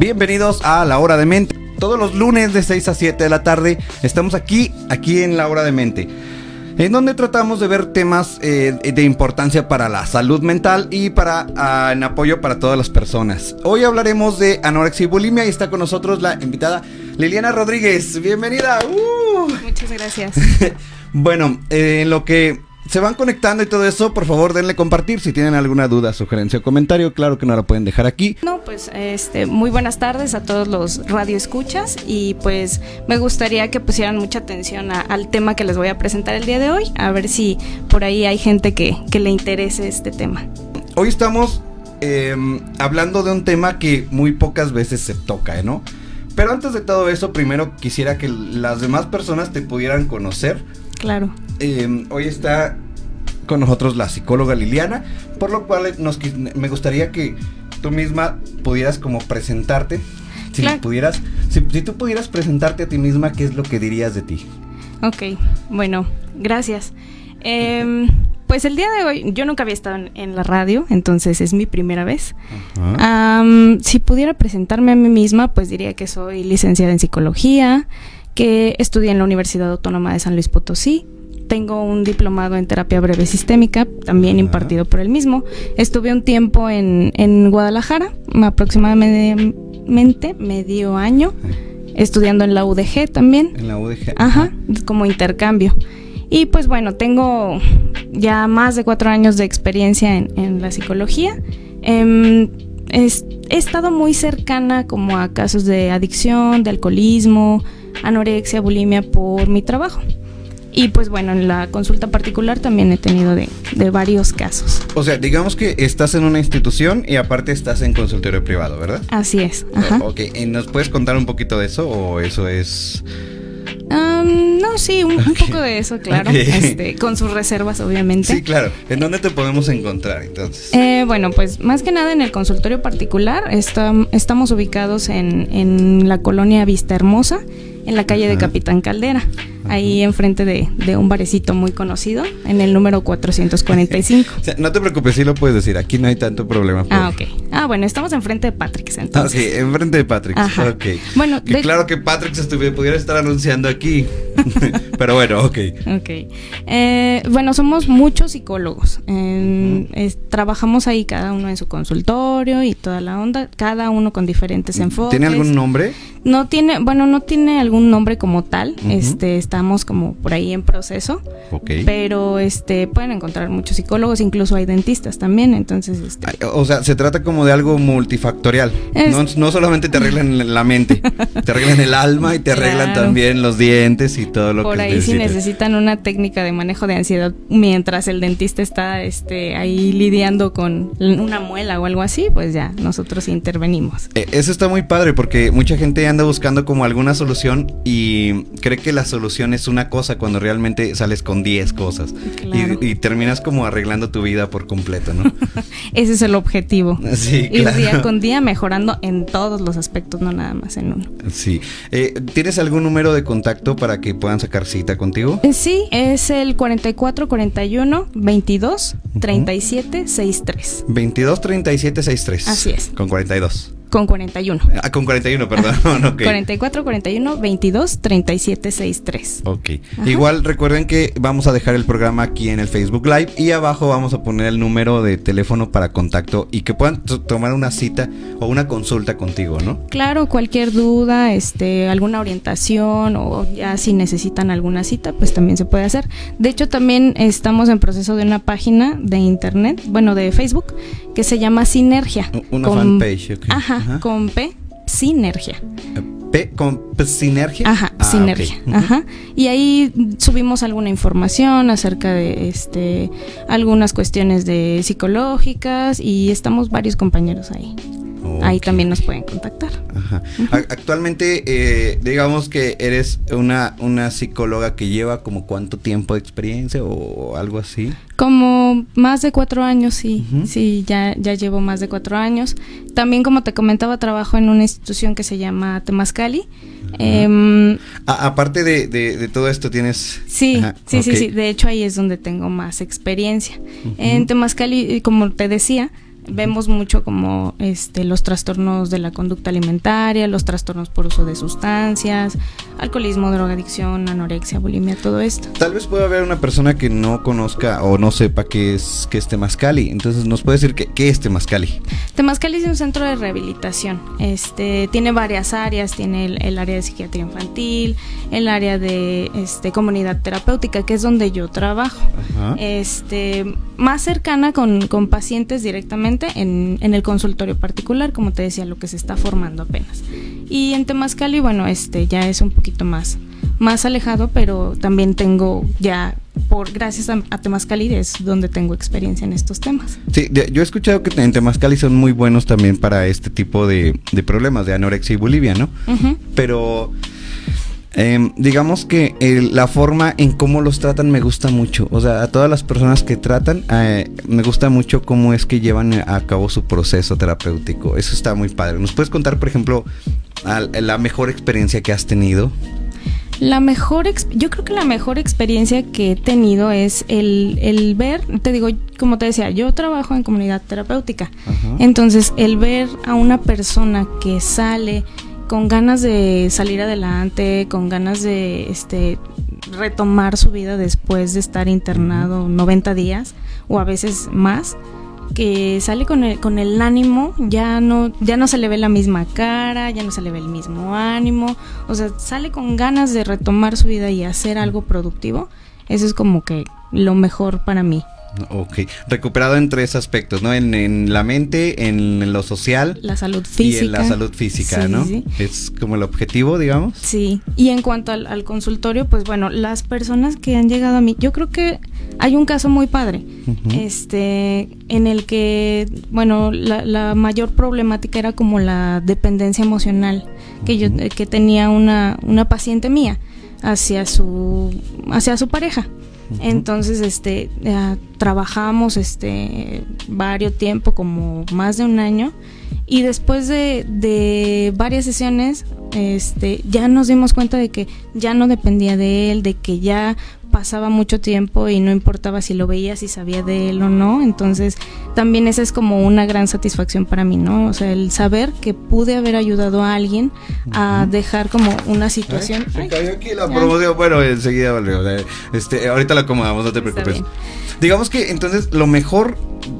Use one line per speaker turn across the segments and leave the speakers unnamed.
Bienvenidos a La Hora de Mente. Todos los lunes de 6 a 7 de la tarde estamos aquí, aquí en La Hora de Mente. En donde tratamos de ver temas eh, de importancia para la salud mental y para ah, en apoyo para todas las personas. Hoy hablaremos de anorexia y bulimia y está con nosotros la invitada Liliana Rodríguez. Bienvenida. Uh.
Muchas gracias.
bueno, eh, en lo que se van conectando y todo eso, por favor denle compartir. Si tienen alguna duda, sugerencia o comentario, claro que no la pueden dejar aquí.
No, pues este, muy buenas tardes a todos los radioescuchas y pues me gustaría que pusieran mucha atención al tema que les voy a presentar el día de hoy, a ver si por ahí hay gente que, que le interese este tema.
Hoy estamos em, hablando de un tema que muy pocas veces se toca, ¿no? Pero antes de todo eso, primero quisiera que las demás personas te pudieran conocer.
Claro.
Em, hoy está con nosotros la psicóloga Liliana, por lo cual nos, me gustaría que tú misma pudieras como presentarte. Si pudieras, si, tú pudieras presentarte a ti misma, ¿qué es lo que dirías de ti?
Ok, bueno, gracias. Em, pues el día de hoy, yo nunca había estado en, la radio, entonces es mi primera vez. si pudiera presentarme a mí misma, pues diría que soy licenciada en psicología, que estudié en la Universidad Autónoma de San Luis Potosí, tengo un diplomado en terapia breve sistémica, también impartido por el mismo. Estuve un tiempo en, en Guadalajara, aproximadamente medio año, estudiando en la UDG también.
En la UDG.
Ajá, como intercambio. Y pues bueno, tengo ya más de cuatro años de experiencia en, la psicología. Em, he estado muy cercana como a casos de adicción, de alcoholismo, anorexia, bulimia por mi trabajo. Y pues bueno, en la consulta particular también he tenido de, varios casos.
O sea, digamos que estás en una institución y aparte estás en consultorio privado, ¿verdad?
Así es. Ajá.
ok, ¿nos puedes contar un poquito de eso o eso es...?
no, sí, un, poco de eso, claro. Este, con sus reservas, obviamente.
Sí, claro. ¿En dónde te podemos encontrar entonces?
Eh, bueno, pues más que nada en el consultorio particular. estamos ubicados en, en la colonia Vista Hermosa en la calle de Capitán Caldera, ahí enfrente de, de, un barecito muy conocido, en el número 445.
o sea, no te preocupes, sí lo puedes decir, aquí no hay tanto problema.
Ah, ok. Ah, bueno, estamos enfrente de Patrick's entonces.
Ah, sí, enfrente de Patrick's. Ajá. Ok. Bueno, claro que Patrick's pudiera estar anunciando aquí, pero bueno, ok.
Ok. Eh, bueno, somos muchos psicólogos. trabajamos ahí cada uno en su consultorio y toda la onda, cada uno con diferentes enfoques.
¿Tiene algún nombre?
No tiene, bueno, no tiene algún nombre como tal. Este, estamos como por ahí en proceso. Pero este, pueden encontrar muchos psicólogos, incluso hay dentistas también. Entonces, este,
o sea, se trata como de algo multifactorial. No, solamente te arreglan la mente, te arreglan el alma y te arreglan también los dientes y todo lo
por
que
Por ahí si necesitan una técnica de manejo de ansiedad mientras el dentista está este ahí lidiando con una muela o algo así, pues ya nosotros intervenimos.
Eh, eso está muy padre porque mucha gente anda buscando como alguna solución y cree que la solución es una cosa cuando realmente sales con 10 cosas y, terminas como arreglando tu vida por completo, ¿no?
Ese es el objetivo. Sí, Ir día con día mejorando en todos los aspectos, no nada más en uno.
Sí. Eh, ¿Tienes algún número de contacto para que puedan sacar cita contigo?
Eh, sí, es el 4441 22 37 63.
22 37 63.
Así es.
Con 42.
Con 41.
Ah, con 41, perdón.
okay. 44, 41, 22, 37, 63.
Ok. Igual recuerden que vamos a dejar el programa aquí en el Facebook Live y abajo vamos a poner el número de teléfono para contacto y que puedan tomar una cita o una consulta contigo, ¿no?
Claro, cualquier duda, este, alguna orientación o ya si necesitan alguna cita, pues también se puede hacer. De hecho, también estamos en proceso de una página de internet, bueno, de Facebook, que se llama Sinergia.
Una fanpage, ok.
Ajá con P, sinergia.
P con sinergia.
Ajá, ah, sinergia. Ajá. Y ahí subimos alguna información acerca de este algunas cuestiones de psicológicas y estamos varios compañeros ahí. Ahí también nos pueden contactar.
Ajá. Actualmente, eh, digamos que eres una, una psicóloga que lleva como cuánto tiempo de experiencia o algo así.
Como más de cuatro años, sí. Sí, ya, ya llevo más de cuatro años. También, como te comentaba, trabajo en una institución que se llama Temascali.
Em, aparte de, todo esto, tienes.
Sí, sí, sí, sí. De hecho, ahí es donde tengo más experiencia. En Temascali, como te decía, vemos mucho como este los trastornos de la conducta alimentaria, los trastornos por uso de sustancias, alcoholismo, drogadicción, anorexia, bulimia, todo esto.
Tal vez pueda haber una persona que no conozca o no sepa qué es qué es Temazcali, entonces nos puede decir qué, es Temazcali.
Temazcali es un centro de rehabilitación. Este tiene varias áreas, tiene el, área de psiquiatría infantil, el área de este comunidad terapéutica, que es donde yo trabajo. Este más cercana con, con pacientes directamente en, en, el consultorio particular, como te decía, lo que se está formando apenas. Y en Temascali, bueno, este ya es un poquito más, más alejado, pero también tengo ya por gracias a, a Temascali es donde tengo experiencia en estos temas.
Sí, yo he escuchado que en Temascali son muy buenos también para este tipo de, de problemas de anorexia y bulimia, ¿no? Pero Em, digamos que la forma en cómo los tratan me gusta mucho. O sea, a todas las personas que tratan, eh, me gusta mucho cómo es que llevan a cabo su proceso terapéutico. Eso está muy padre. ¿Nos puedes contar, por ejemplo, la mejor experiencia que has tenido?
La mejor, yo creo que la mejor experiencia que he tenido es el, ver, te digo, como te decía, yo trabajo en comunidad terapéutica. Entonces, el ver a una persona que sale con ganas de salir adelante, con ganas de este retomar su vida después de estar internado 90 días o a veces más, que sale con el, con el ánimo, ya no, ya no se le ve la misma cara, ya no se le ve el mismo ánimo, o sea, sale con ganas de retomar su vida y hacer algo productivo, eso es como que lo mejor para mí.
Ok, recuperado en tres aspectos, ¿no? En, la mente, en lo social.
La salud física.
Y en la salud física, ¿no? Es como el objetivo, digamos.
Sí, y en cuanto al, consultorio, pues bueno, las personas que han llegado a mí, yo creo que hay un caso muy padre, este, en el que, bueno, la, mayor problemática era como la dependencia emocional que yo, que tenía una, una paciente mía hacia su, hacia su pareja. Entonces, este, trabajamos este varios tiempo, como más de un año, y después de, de, varias sesiones, este, ya nos dimos cuenta de que ya no dependía de él, de que ya pasaba mucho tiempo y no importaba si lo veía, si sabía de él o no. Entonces, también esa es como una gran satisfacción para mí, ¿no? O sea, el saber que pude haber ayudado a alguien a dejar como una situación.
Se cayó aquí la promoción. Bueno, enseguida Este, ahorita la acomodamos, no te preocupes. Digamos que entonces lo mejor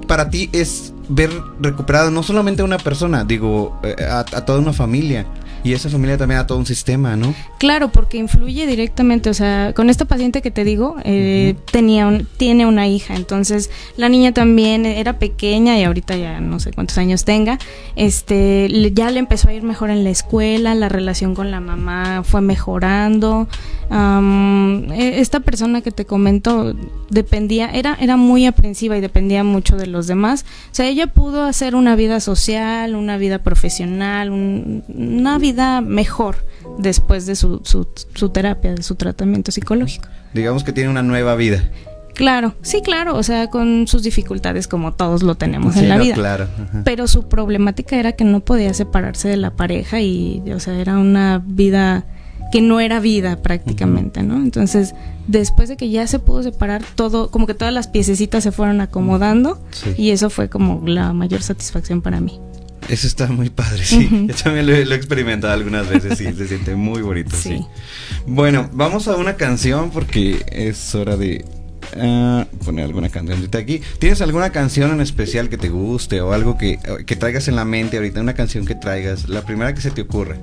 para ti es ver recuperado no solamente a una persona, digo, eh, a toda una familia. Y esa familia también a todo un sistema, ¿no?
Claro, porque influye directamente, o sea, con esta paciente que te digo, eh, tenía tiene una hija, entonces la niña también era pequeña y ahorita ya no sé cuántos años tenga, este, ya le empezó a ir mejor en la escuela, la relación con la mamá fue mejorando, e, esta persona que te comento dependía, era, era muy aprensiva y dependía mucho de los demás, o sea, ella pudo hacer una vida social, una vida profesional, una vida mejor después de su, su, terapia, de su tratamiento psicológico.
Digamos que tiene una nueva vida.
Claro, sí, claro, o sea, con sus dificultades como todos lo tenemos en la vida.
Claro.
Pero su problemática era que no podía separarse de la pareja y, o sea, era una vida que no era vida prácticamente, ¿no? Entonces, después de que ya se pudo separar todo, como que todas las piececitas se fueron acomodando y eso fue como la mayor satisfacción para mí.
Eso está muy padre, sí. Yo también lo, he experimentado algunas veces, sí, se siente muy bonito, sí. Bueno, vamos a una canción porque es hora de ah, poner alguna canción ahorita aquí. ¿Tienes alguna canción en especial que te guste o algo que, que traigas en la mente ahorita? Una canción que traigas, la primera que se te ocurre.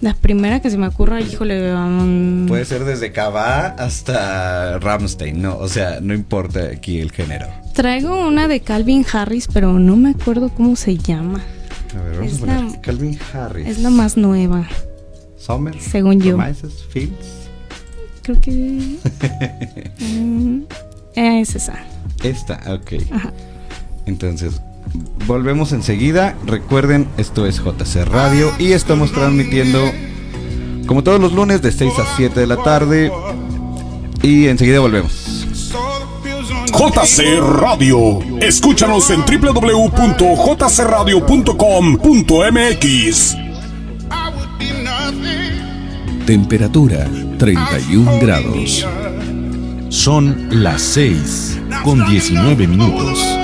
La primera que se me ocurra, híjole. Um...
Puede ser desde Cava hasta Ramstein, no, o sea, no importa aquí el género.
Traigo una de Calvin Harris, pero no me acuerdo cómo se llama.
A ver, vamos es a poner la, Calvin Harris.
Es la más nueva.
Summer.
Según yo.
Fields.
Creo que. mm, es esa.
Esta, ok. Ajá. Entonces, volvemos enseguida. Recuerden, esto es JC Radio y estamos transmitiendo como todos los lunes de 6 a 7 de la tarde. Y enseguida volvemos.
JC Radio. Escúchanos en www.jcradio.com.mx. Temperatura 31 grados. Son las 6 con 19 minutos.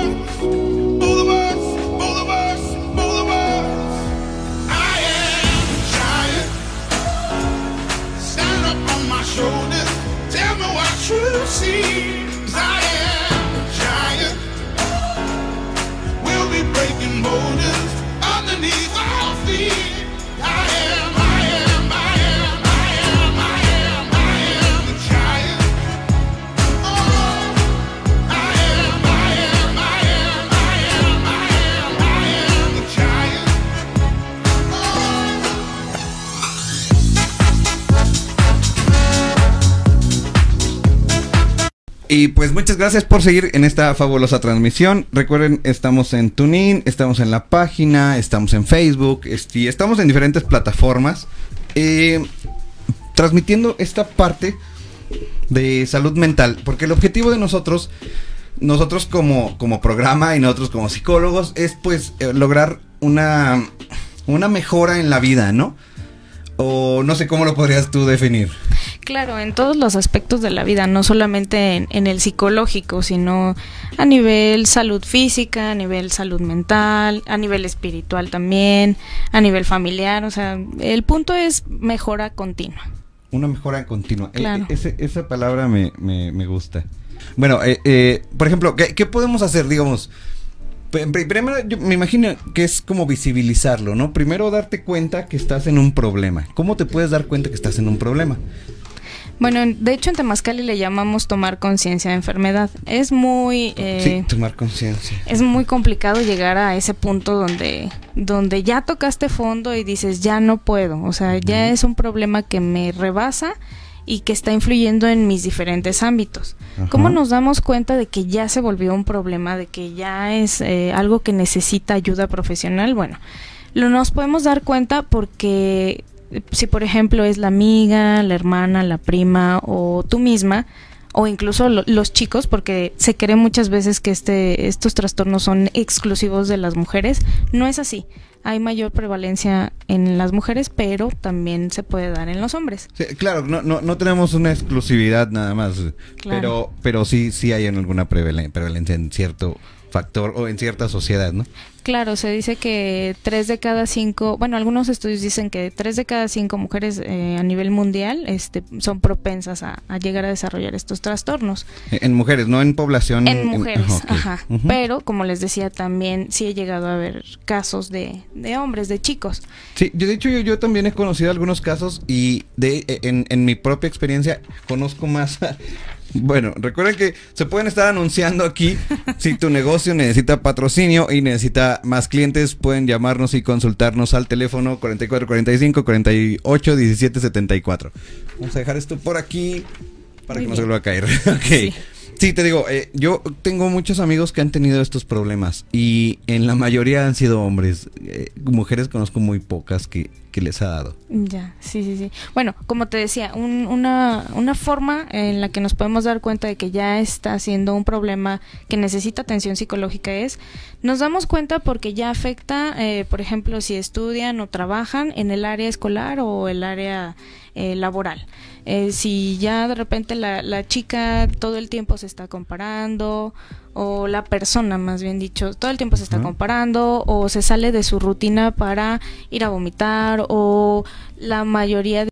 Y pues muchas gracias por seguir en esta fabulosa transmisión. Recuerden, estamos en TuneIn, estamos en la página, estamos en Facebook, y estamos en diferentes plataformas. eh, transmitiendo esta parte de salud mental. Porque el objetivo de nosotros, nosotros como, como programa y nosotros como psicólogos, es pues eh, lograr una, una mejora en la vida, ¿no? O no sé cómo lo podrías tú definir.
Claro, en todos los aspectos de la vida, no solamente en, en el psicológico, sino a nivel salud física, a nivel salud mental, a nivel espiritual también, a nivel familiar, o sea, el punto es mejora continua.
Una mejora continua. Eh,
Claro.
ese- esa palabra me, me- me gusta. Bueno, eh, eh, por ejemplo, ¿qué, qué podemos hacer? Digamos, Primero, yo me imagino que es como visibilizarlo, ¿no? Primero darte cuenta que estás en un problema. ¿Cómo te puedes dar cuenta que estás en un problema?
Bueno, en- de hecho en Temascali le llamamos tomar conciencia de enfermedad. Es muy... eh,
sí, tomar conciencia.
es muy complicado llegar a ese punto donde, donde ya tocaste fondo y dices, ya no puedo. O sea, ya es un problema que me rebasa y que está influyendo en mis diferentes ámbitos.
Ajá.
¿Cómo nos damos cuenta de que ya se volvió un problema, de que ya es eh, algo que necesita ayuda profesional? Bueno, lo nos podemos dar cuenta porque eh, si por ejemplo es la amiga, la hermana, la prima o tú misma, o incluso lo- los chicos, porque se cree muchas veces que este, estos trastornos son exclusivos de las mujeres. No es así. Hay mayor prevalencia en las mujeres, pero también se puede dar en los hombres.
Sí, claro, no, no, no tenemos una exclusividad nada más.
Claro.
Pero, pero sí, sí hay en alguna prevalen- prevalencia en cierto factor o en cierta sociedad, ¿no?
Claro, se dice que tres de cada cinco, bueno, algunos estudios dicen que tres de cada cinco mujeres eh, a nivel mundial este, son propensas a, a llegar a desarrollar estos trastornos.
En mujeres, no en población.
En mujeres,
ajá.
Pero, como les decía, también sí he llegado a ver casos de, de hombres, de chicos.
Sí, yo de hecho yo, yo también he conocido algunos casos y de en, en mi propia experiencia conozco más. a- bueno, recuerden que se pueden estar anunciando aquí. Si tu negocio necesita patrocinio y necesita más clientes, pueden llamarnos y consultarnos al teléfono 4445 48 17 74. Vamos a dejar esto por aquí para
Muy
que no se vuelva a caer. ok.
Sí.
Sí, te digo, eh, yo tengo muchos amigos que han tenido estos problemas y en la mayoría han sido hombres. Eh, mujeres conozco muy pocas que, que les ha dado.
Ya, sí, sí, sí. Bueno, como te decía, un- una, una forma en la que nos podemos dar cuenta de que ya está siendo un problema que necesita atención psicológica es, nos damos cuenta porque ya afecta, eh, por ejemplo, si estudian o trabajan en el área escolar o el área eh, laboral. Eh, si ya de repente la, la chica todo el tiempo se está comparando o la persona más bien dicho todo el tiempo se está comparando o se sale de su rutina para ir a vomitar o la mayoría de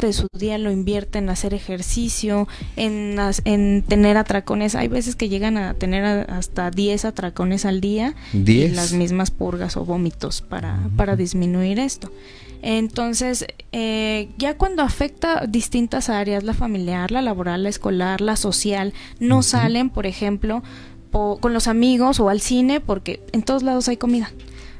de su día lo invierte en hacer ejercicio, en, en tener atracones. Hay veces que llegan a tener a- hasta 10 atracones al día y
10.
las mismas purgas o vómitos para, para disminuir esto. Entonces, eh, ya cuando afecta distintas áreas, la familiar, la laboral, la escolar, la social, no salen, por ejemplo, po- con los amigos o al cine porque en todos lados hay comida.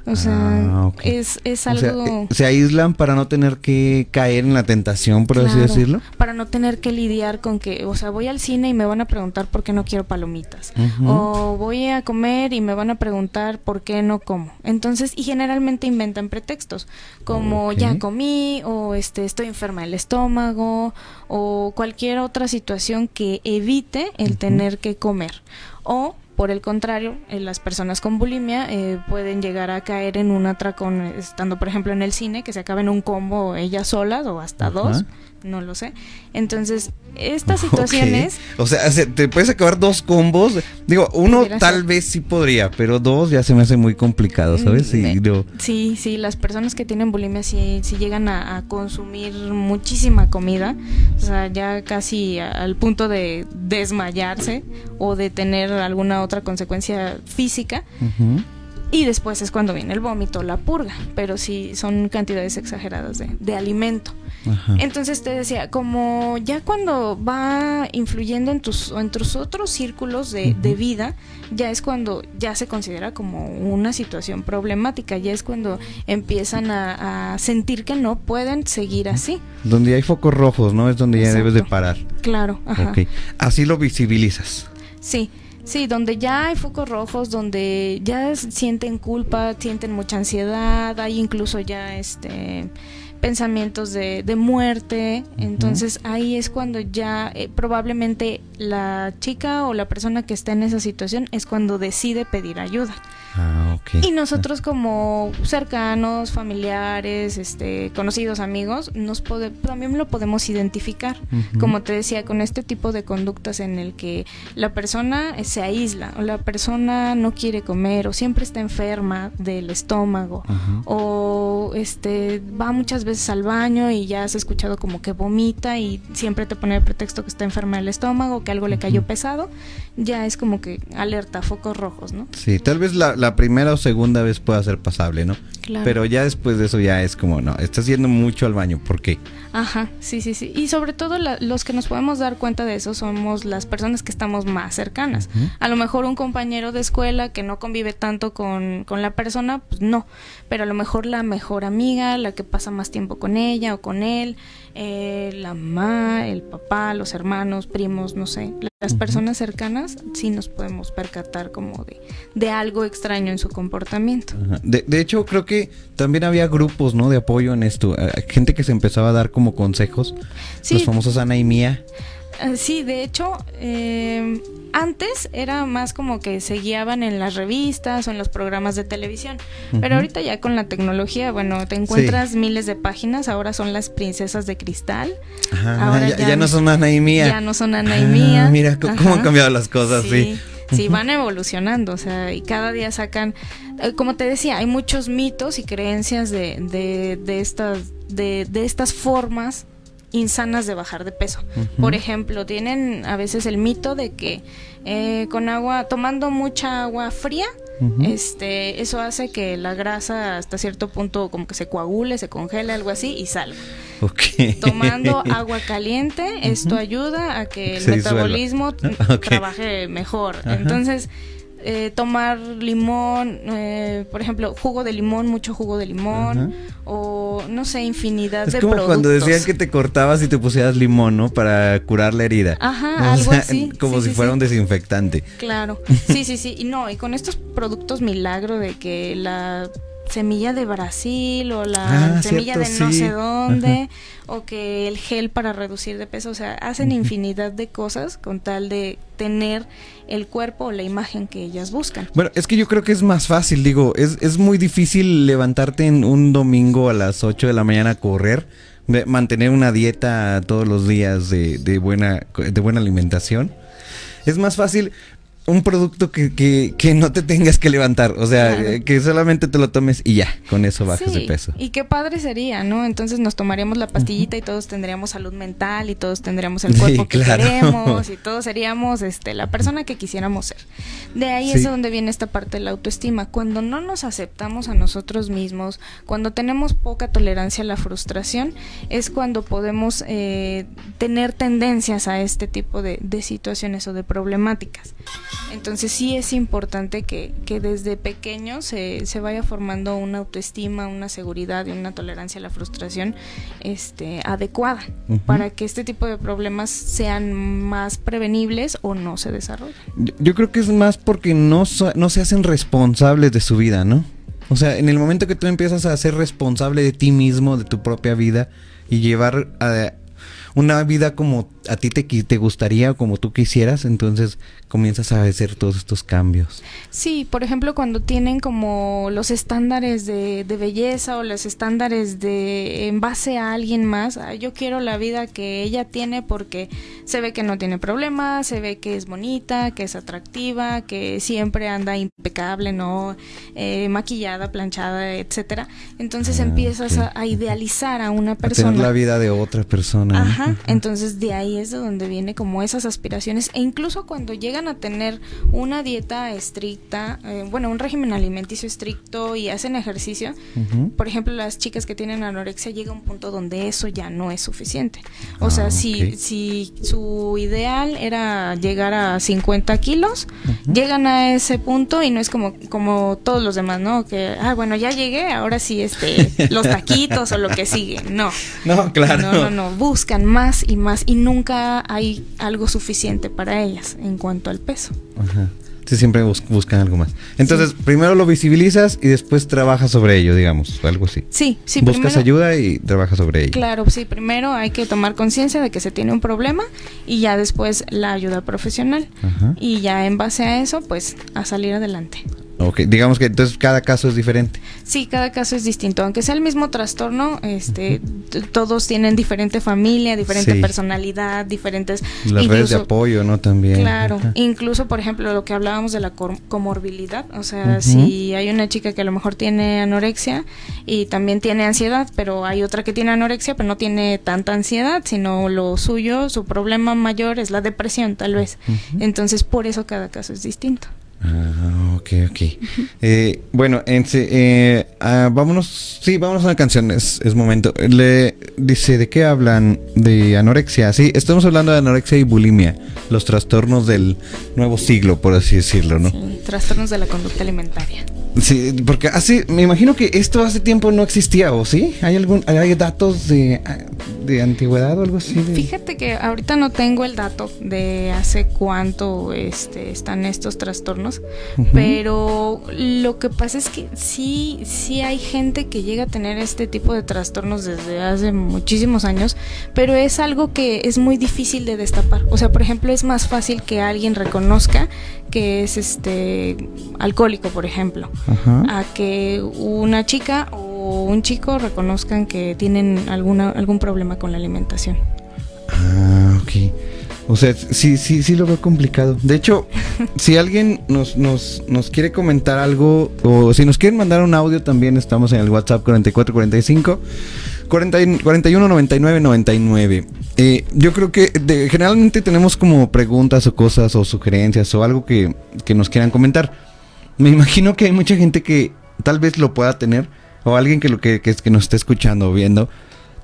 O sea,
Ah,
es, es
O sea,
algo...
eh, se aíslan para no tener que caer en la tentación, por así decirlo.
Para no tener que lidiar con que, o sea, voy al cine y me van a preguntar por qué no quiero palomitas. O voy a comer y me van a preguntar por qué no como. Entonces, y generalmente inventan pretextos, como ya comí, o este, estoy enferma del estómago, o cualquier otra situación que evite el tener que comer. O por el contrario, eh, las personas con bulimia eh, pueden llegar a caer en un atracón, eh, estando por ejemplo en el cine, que se acaba en un combo ellas solas o hasta dos, no lo sé. Entonces, estas situaciones...
Ok. O sea, se- te puedes acabar dos combos. Digo, uno tal vez sí podría, pero dos ya se me hace muy complicado, ¿sabes? Sí,
Mm,
no.
Sí, sí, las personas que tienen bulimia sí, sí llegan a, a consumir muchísima comida, o sea, ya casi al punto de desmayarse o de tener alguna otra consecuencia física. Y después es cuando viene el vómito, la purga, pero sí son cantidades exageradas de, de alimento.
Ajá.
Entonces te decía, como ya cuando va influyendo en tus, en tus otros círculos de, vida, ya es cuando ya se considera como una situación problemática, ya es cuando empiezan a, a sentir que no pueden seguir así.
Donde hay focos rojos, ¿no? Es donde ya debes de parar.
Claro, ajá.
Así lo visibilizas.
Sí, sí, donde ya hay focos rojos, donde ya sienten culpa, sienten mucha ansiedad, hay incluso ya este pensamientos de, de muerte, entonces ahí es cuando ya eh, probablemente la chica o la persona que está en esa situación es cuando decide pedir ayuda.
Ah, ok.
Y nosotros como cercanos, familiares, este, conocidos, amigos, nos pode- también lo podemos identificar. Como te decía, con este tipo de conductas en el que la persona se aísla o la persona no quiere comer o siempre está enferma del estómago o este va muchas veces al baño y ya has escuchado como que vomita y siempre te pone el pretexto que está enferma del estómago, que algo le cayó pesado, ya es como que alerta, focos rojos, ¿no?
Sí, tal vez la, la primera o segunda vez pueda ser pasable, ¿no?
Claro.
Pero ya después de eso ya es como, no, estás yendo mucho al baño. ¿Por qué?
Ajá, sí, sí, sí. Y sobre todo la- los que nos podemos dar cuenta de eso somos las personas que estamos más cercanas. A lo mejor un compañero de escuela que no convive tanto con, con la persona, pues no. Pero a lo mejor la mejor amiga, la que pasa más tiempo con ella o con él, eh, la mamá, el papá, los hermanos, primos, no sé. Las personas cercanas sí nos podemos percatar como de, de algo extraño en su comportamiento.
De, de hecho, creo que también había grupos, ¿no? De apoyo en esto. Gente que se empezaba a dar como consejos.
Sí,
Los famosos Ana y Mía.
Eh, Sí, de hecho, eh, antes era más como que se guiaban en las revistas o en los programas de televisión, pero ahorita ya con la tecnología, bueno, te encuentras miles de páginas, ahora son las princesas de cristal,
Ajá,
Ahora
ya,
ya
ya no son Ana y Mía.
ya no son Ana y
Ah,
Mía.
Mira cómo han cambiado las cosas, sí.
Sí, van evolucionando, o sea, y cada día sacan, eh, como te decía, hay muchos mitos y creencias de, de, de estas, de, de estas formas insanas de bajar de peso. Por ejemplo, tienen a veces el mito de que eh, con agua, tomando mucha agua fría, este, eso hace que la grasa hasta cierto punto como que se coagule, se congele, algo así, y salga. Tomando agua caliente, esto ayuda a que el
Se
metabolismo trabaje mejor.
Ajá.
Entonces, eh, tomar limón, eh, por ejemplo, jugo de limón, mucho jugo de limón,
Ajá.
o no sé, infinidad
Es
de
como
productos.
cuando decían que te cortabas y te pusieras limón, ¿no? Para curar la herida.
Ajá,
O
algo
sea,
así.
Como
Sí,
si
sí,
fuera
sí.
un desinfectante.
Claro, sí, sí, sí. Y no, y con estos productos milagro de que la semilla de Brasil o la
Ah,
semilla
cierto,
de no
sí.
sé dónde o que el gel para reducir de peso, o sea, hacen infinidad de cosas con tal de tener el cuerpo o la imagen que ellas buscan.
Bueno, es que yo creo que es más fácil, digo, es, es muy difícil levantarte en un domingo a las 8 de la mañana a correr, de- mantener una dieta todos los días de, de buena, de buena alimentación. Es más fácil un producto que, que, que no te tengas que levantar, o sea,
Claro.
eh, que solamente te lo tomes y ya, con eso bajas de peso.
Y qué padre sería, ¿no? Entonces nos tomaríamos la pastillita y todos tendríamos salud mental y todos tendríamos el
Sí,
cuerpo que
claro.
queremos y todos seríamos este la persona que quisiéramos ser. De ahí
Sí.
es donde viene esta parte de la autoestima. Cuando no nos aceptamos a nosotros mismos, cuando tenemos poca tolerancia a la frustración, es cuando podemos eh, tener tendencias a este tipo de, de situaciones o de problemáticas. Entonces sí es importante que, que desde pequeño se, se vaya formando una autoestima, una seguridad y una tolerancia a la frustración este, adecuada para que este tipo de problemas sean más prevenibles o no se desarrollen.
Yo- Yo creo que es más porque no, so- no se hacen responsables de su vida, ¿no? O sea, en el momento que tú empiezas a ser responsable de ti mismo, de tu propia vida y llevar a- una vida como a ti te, te gustaría o como tú quisieras, entonces comienzas a hacer todos estos cambios.
Sí, por ejemplo, cuando tienen como los estándares de, de belleza o los estándares de en base a alguien más, "Ah, yo quiero la vida que ella tiene porque se ve que no tiene problemas, se ve que es bonita, que es atractiva, que siempre anda impecable, no Eh, maquillada, planchada, etcétera. Entonces
Ah,
empiezas a, a idealizar a una
A
persona.
tener la vida de otra persona. ¿No?
Ajá, entonces de ahí es de donde viene como esas aspiraciones e incluso cuando llegan a tener una dieta estricta, eh, bueno, un régimen alimenticio estricto y hacen ejercicio, por ejemplo, las chicas que tienen anorexia llega a un punto donde eso ya no es suficiente. O
Ah,
sea, si, si su ideal era llegar a 50 kilos, llegan a ese punto y no es como, como todos los demás, ¿no? Que, ah, bueno, ya llegué, ahora sí, este, los taquitos o lo que sigue. No.
No, claro.
No, no, no, buscan más y más y nunca hay algo suficiente para ellas en cuanto al peso.
Ajá. Sí, siempre bus- buscan algo más. Entonces, primero lo visibilizas y después trabajas sobre ello, digamos, algo así.
Sí, sí,
Buscas
primero-
ayuda y trabajas sobre ello.
Claro, sí, primero hay que tomar conciencia de que se tiene un problema y ya después la ayuda profesional.
Ajá.
Y ya en base a eso, pues a salir adelante.
Ok, digamos que entonces cada caso es diferente.
Sí, cada caso es distinto. Aunque sea el mismo trastorno, este, todos tienen diferente familia, diferente
Sí.
personalidad, diferentes...
Las redes de apoyo, ¿no? También.
Claro, incluso por ejemplo lo que hablábamos de la comorbilidad, o sea, si hay una chica que a lo mejor tiene anorexia y también tiene ansiedad, pero hay otra que tiene anorexia pero no tiene tanta ansiedad, sino lo suyo, su problema mayor es la depresión tal vez. Entonces por eso cada caso es distinto.
Ah, ok, ok. Eh, bueno, en eh, ah, vámonos, sí, vámonos a una canción, es, es momento. Le dice, ¿de qué hablan? De anorexia, sí, estamos hablando de anorexia y bulimia, los trastornos del nuevo siglo, por así decirlo, ¿no?
Sí, trastornos de la conducta alimentaria.
Sí, porque hace, me imagino que esto hace tiempo no existía, ¿o sí? ¿Hay algún, hay datos de, de antigüedad o algo así? de-
Fíjate que ahorita no tengo el dato de hace cuánto este, están estos trastornos, pero lo que pasa es que sí, sí hay gente que llega a tener este tipo de trastornos desde hace muchísimos años, pero es algo que es muy difícil de destapar. O sea, por ejemplo, es más fácil que alguien reconozca que es este alcohólico, por ejemplo, a que una chica o un chico reconozcan que tienen alguna algún problema con la alimentación.
Ah, ok. O sea, sí, sí, sí lo veo complicado. De hecho, si alguien nos, nos, nos quiere comentar algo o si nos quieren mandar un audio también estamos en el WhatsApp 4445 40 y- 41 99 99. Eh, yo creo que de- generalmente tenemos como preguntas o cosas o sugerencias o algo que, que nos quieran comentar. Me imagino que hay mucha gente que tal vez lo pueda tener o alguien que lo que, que, que nos esté escuchando o viendo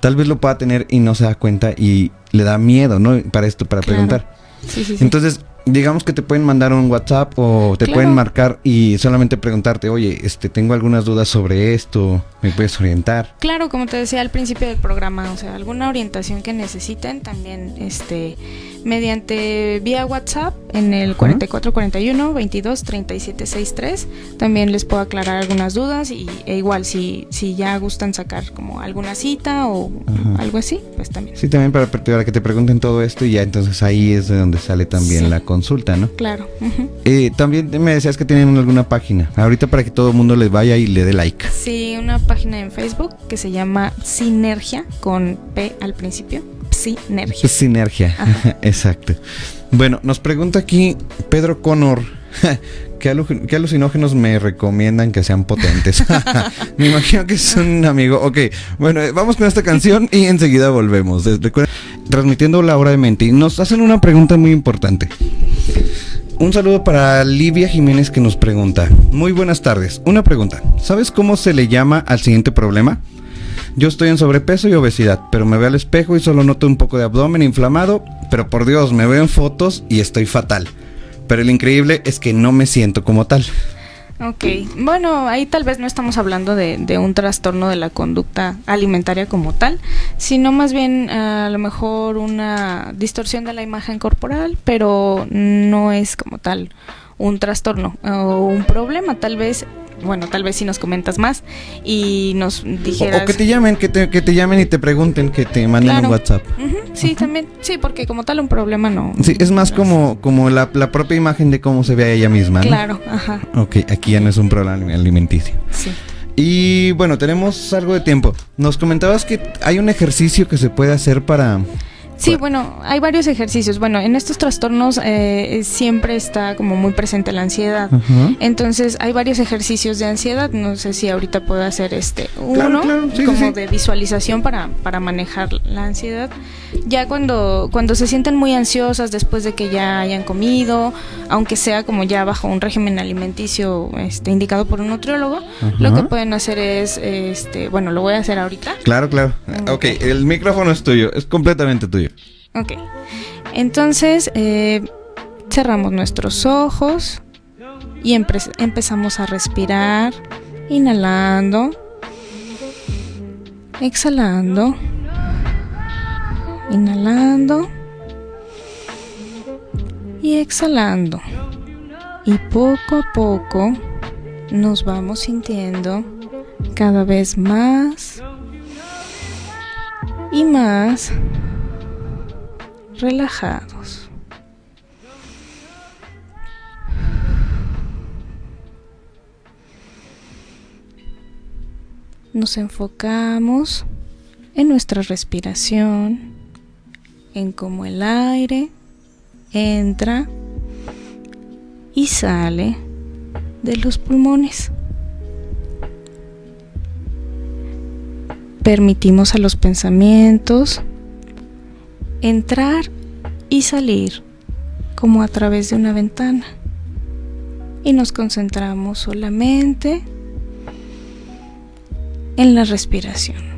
tal vez lo pueda tener y no se da cuenta y le da miedo, ¿no? Para esto, para
Claro.
preguntar.
Sí, sí, sí.
Entonces, digamos que te pueden mandar un WhatsApp o te
Claro.
pueden marcar y solamente preguntarte, oye, este, tengo algunas dudas sobre esto, ¿me puedes orientar?
Claro, como te decía al principio del programa, o sea, alguna orientación que necesiten también, este, mediante vía WhatsApp en el
Ajá.
4441 22 37 63, también les puedo aclarar algunas dudas y e igual si si ya gustan sacar como alguna cita o
Ajá.
algo así, pues también.
Sí, también para, para que te pregunten todo esto y ya entonces ahí es de donde sale también
Sí.
la consulta, ¿no?
Claro.
Eh, también me decías que tienen alguna página. Ahorita para que todo el mundo les vaya y le dé like.
Sí, una página en Facebook que se llama Sinergia con P al principio. Sinergia.
Sinergia,
Ajá.
exacto. Bueno, nos pregunta aquí Pedro Connor. ¿Qué, alu- qué alucinógenos me recomiendan que sean potentes? me imagino que es un amigo. Ok, bueno, eh, vamos con esta canción y enseguida volvemos. Recuerden, transmitiendo la hora de mente. Y nos hacen una pregunta muy importante. Un saludo para Livia Jiménez que nos pregunta. Muy buenas tardes. Una pregunta. ¿Sabes cómo se le llama al siguiente problema? Yo estoy en sobrepeso y obesidad, pero me veo al espejo y solo noto un poco de abdomen inflamado, pero por Dios, me veo en fotos y estoy fatal. Pero lo increíble es que no me siento como tal.
Ok, bueno, ahí tal vez no estamos hablando de, de un trastorno de la conducta alimentaria como tal, sino más bien a lo mejor una distorsión de la imagen corporal, pero no es como tal un trastorno o un problema, tal vez bueno, tal vez si nos comentas más y nos
O,
dijeras...
o que te llamen, que te, que te llamen y te pregunten, que te manden
Claro.
un WhatsApp.
Ujú, sí, también, sí, porque como tal un problema no...
Sí, es más como, como la, la propia imagen de cómo se ve a ella misma, ¿no?
Claro, ajá,
Ok, aquí ya no es un problema alimenticio.
sí.
Y bueno, tenemos algo de tiempo. Nos comentabas que hay un ejercicio que se puede hacer para...
Sí, bueno, hay varios ejercicios. Bueno, en estos trastornos eh, siempre está como muy presente la ansiedad. Entonces hay varios ejercicios de ansiedad. No sé si ahorita puedo hacer este uno
claro, sí, sí,
como
sí.
de visualización para, para manejar la ansiedad. Ya cuando, cuando se sienten muy ansiosas después de que ya hayan comido, aunque sea como ya bajo un régimen alimenticio este, indicado por un nutriólogo, lo que pueden hacer es, este, bueno, lo voy a hacer ahorita.
Claro, claro. Ok, el micrófono es tuyo, es completamente tuyo.
Ok. Entonces, eh, cerramos nuestros ojos y empe- empezamos a respirar, inhalando, exhalando, inhalando y exhalando. Y poco a poco nos vamos sintiendo cada vez más y más relajados. Nos enfocamos en nuestra respiración, en cómo el aire entra y sale de los pulmones. Permitimos a los pensamientos entrar y salir como a través de una ventana. Y nos concentramos solamente en la respiración.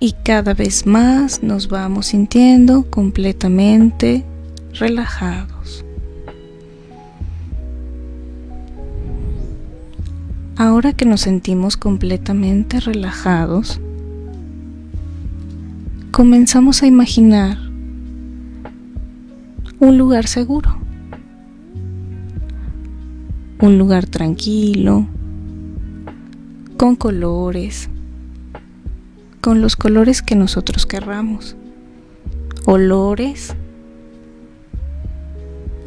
Y cada vez más nos vamos sintiendo completamente relajados. Ahora que nos sentimos completamente relajados, comenzamos a imaginar un lugar seguro, un lugar tranquilo, con colores, con los colores que nosotros querramos, olores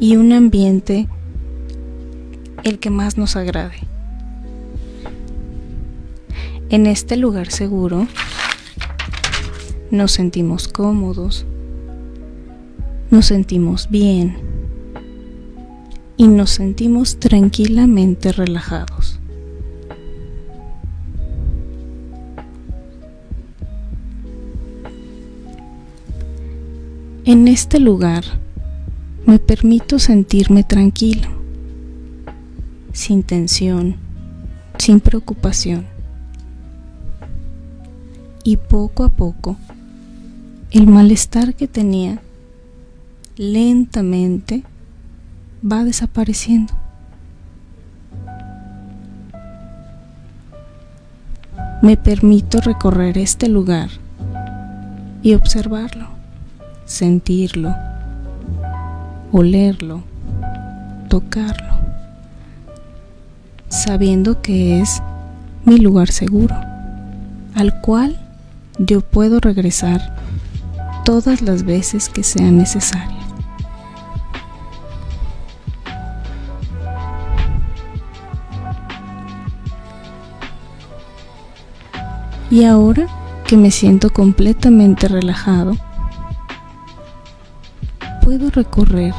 y un ambiente el que más nos agrade. En este lugar seguro nos sentimos cómodos, nos sentimos bien y nos sentimos tranquilamente relajados. En este lugar me permito sentirme tranquilo, sin tensión, sin preocupación. Y poco a poco, el malestar que tenía lentamente va desapareciendo. Me permito recorrer este lugar y observarlo, sentirlo, olerlo, tocarlo, sabiendo que es mi lugar seguro, al cual yo puedo regresar todas las veces que sean necesarias. Y ahora que me siento completamente relajado, puedo recorrer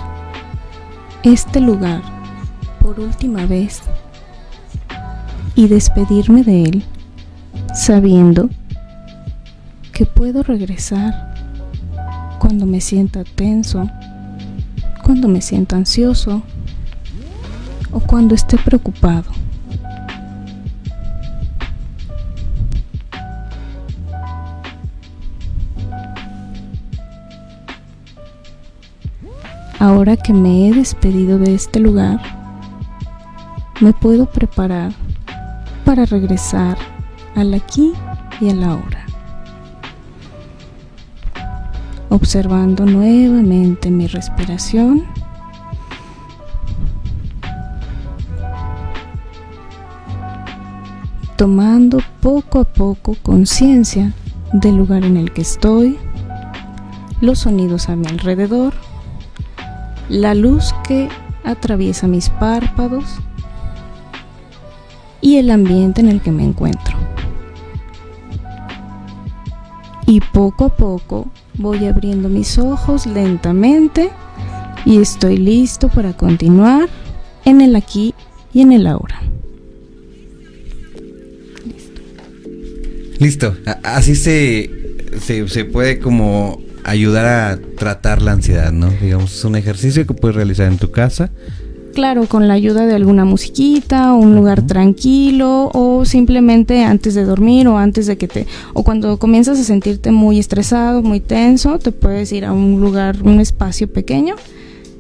este lugar por última vez y despedirme de él sabiendo que puedo regresar cuando me sienta tenso, cuando me sienta ansioso o cuando esté preocupado. Ahora que me he despedido de este lugar, me puedo preparar para regresar al aquí y a la hora, observando nuevamente mi respiración. tomando poco a poco conciencia del lugar en el que estoy, los sonidos a mi alrededor la luz que atraviesa mis párpados y el ambiente en el que me encuentro. Y poco a poco voy abriendo mis ojos lentamente y estoy listo para continuar en el aquí y en el ahora.
Listo. A- Así se, se, se puede como ayudar a tratar la ansiedad, ¿no? Digamos, es un ejercicio que puedes realizar en tu casa.
Claro, con la ayuda de alguna musiquita, un lugar tranquilo o simplemente antes de dormir o antes de que te o cuando comienzas a sentirte muy estresado, muy tenso, te puedes ir a un lugar, un espacio pequeño.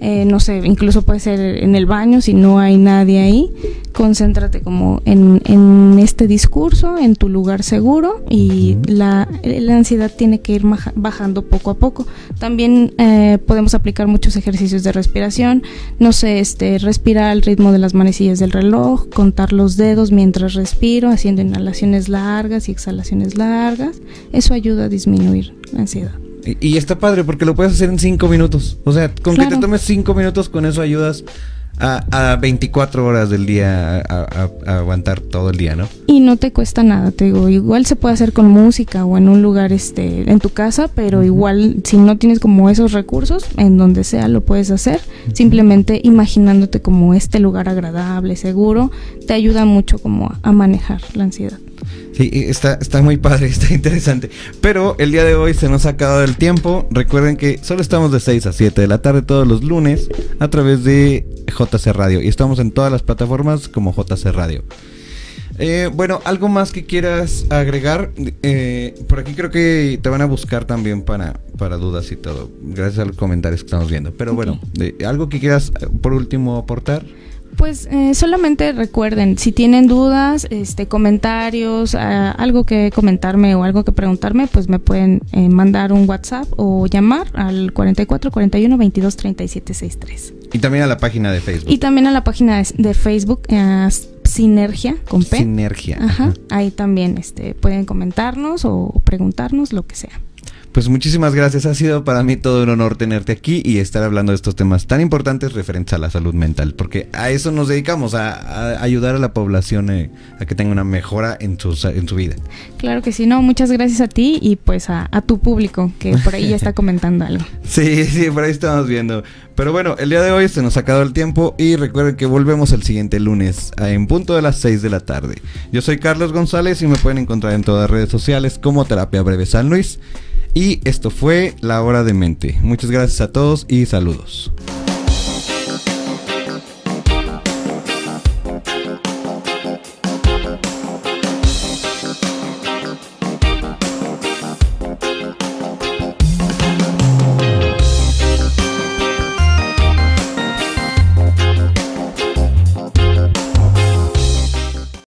Eh, no sé, incluso puede ser en el baño si no hay nadie ahí. Concéntrate como en, en este discurso, en tu lugar seguro y la, la ansiedad tiene que ir bajando poco a poco. También eh, podemos aplicar muchos ejercicios de respiración, no sé, este, respirar al ritmo de las manecillas del reloj, contar los dedos mientras respiro, haciendo inhalaciones largas y exhalaciones largas. Eso ayuda a disminuir la ansiedad.
Y, y está padre porque lo puedes hacer en 5 minutos. O sea, con que te tomes 5 minutos, con eso ayudas a, a 24 horas del día a, a- a aguantar todo el día, ¿no?
Y no te cuesta nada, te digo, igual se puede hacer con música o en un lugar este en tu casa, pero igual si no tienes como esos recursos, en donde sea lo puedes hacer, simplemente imaginándote como este lugar agradable, seguro, te ayuda mucho como a manejar la ansiedad.
Sí, está, está muy padre, está interesante. Pero el día de hoy se nos ha acabado el tiempo. Recuerden que solo estamos de 6 a 7 de la tarde todos los lunes a través de JC Radio. Y estamos en todas las plataformas como JC Radio. Eh, bueno, algo más que quieras agregar. Eh, por aquí creo que te van a buscar también para, para dudas y todo. Gracias a los comentarios que estamos viendo. Pero bueno, de- algo que quieras eh, por último aportar.
Pues eh, solamente recuerden, si tienen dudas, este, comentarios, ah, algo que comentarme o algo que preguntarme, pues me pueden eh, mandar un WhatsApp o llamar al 44 41 22 37 63.
Y también a la página de Facebook.
Y también a la página de, de Facebook, eh, Sinergia con P.
Sinergia.
Ajá,
Ajá.
ahí también este, pueden comentarnos o preguntarnos lo que sea.
Pues muchísimas gracias. Ha sido para mí todo un honor tenerte aquí y estar hablando de estos temas tan importantes referentes a la salud mental, porque a eso nos dedicamos, a, a ayudar a la población eh, a que tenga una mejora en su, sa- en su vida.
Claro que sí, no, muchas gracias a ti y pues a, a tu público que por ahí ya está comentando algo.
Sí, sí, por ahí estamos viendo. Pero bueno, el día de hoy se nos ha acabado el tiempo y recuerden que volvemos el siguiente lunes en punto de las 6 de la tarde. Yo soy Carlos González y me pueden encontrar en todas las redes sociales como Terapia Breve San Luis. Y esto fue La Hora de Mente. Muchas gracias a todos y saludos.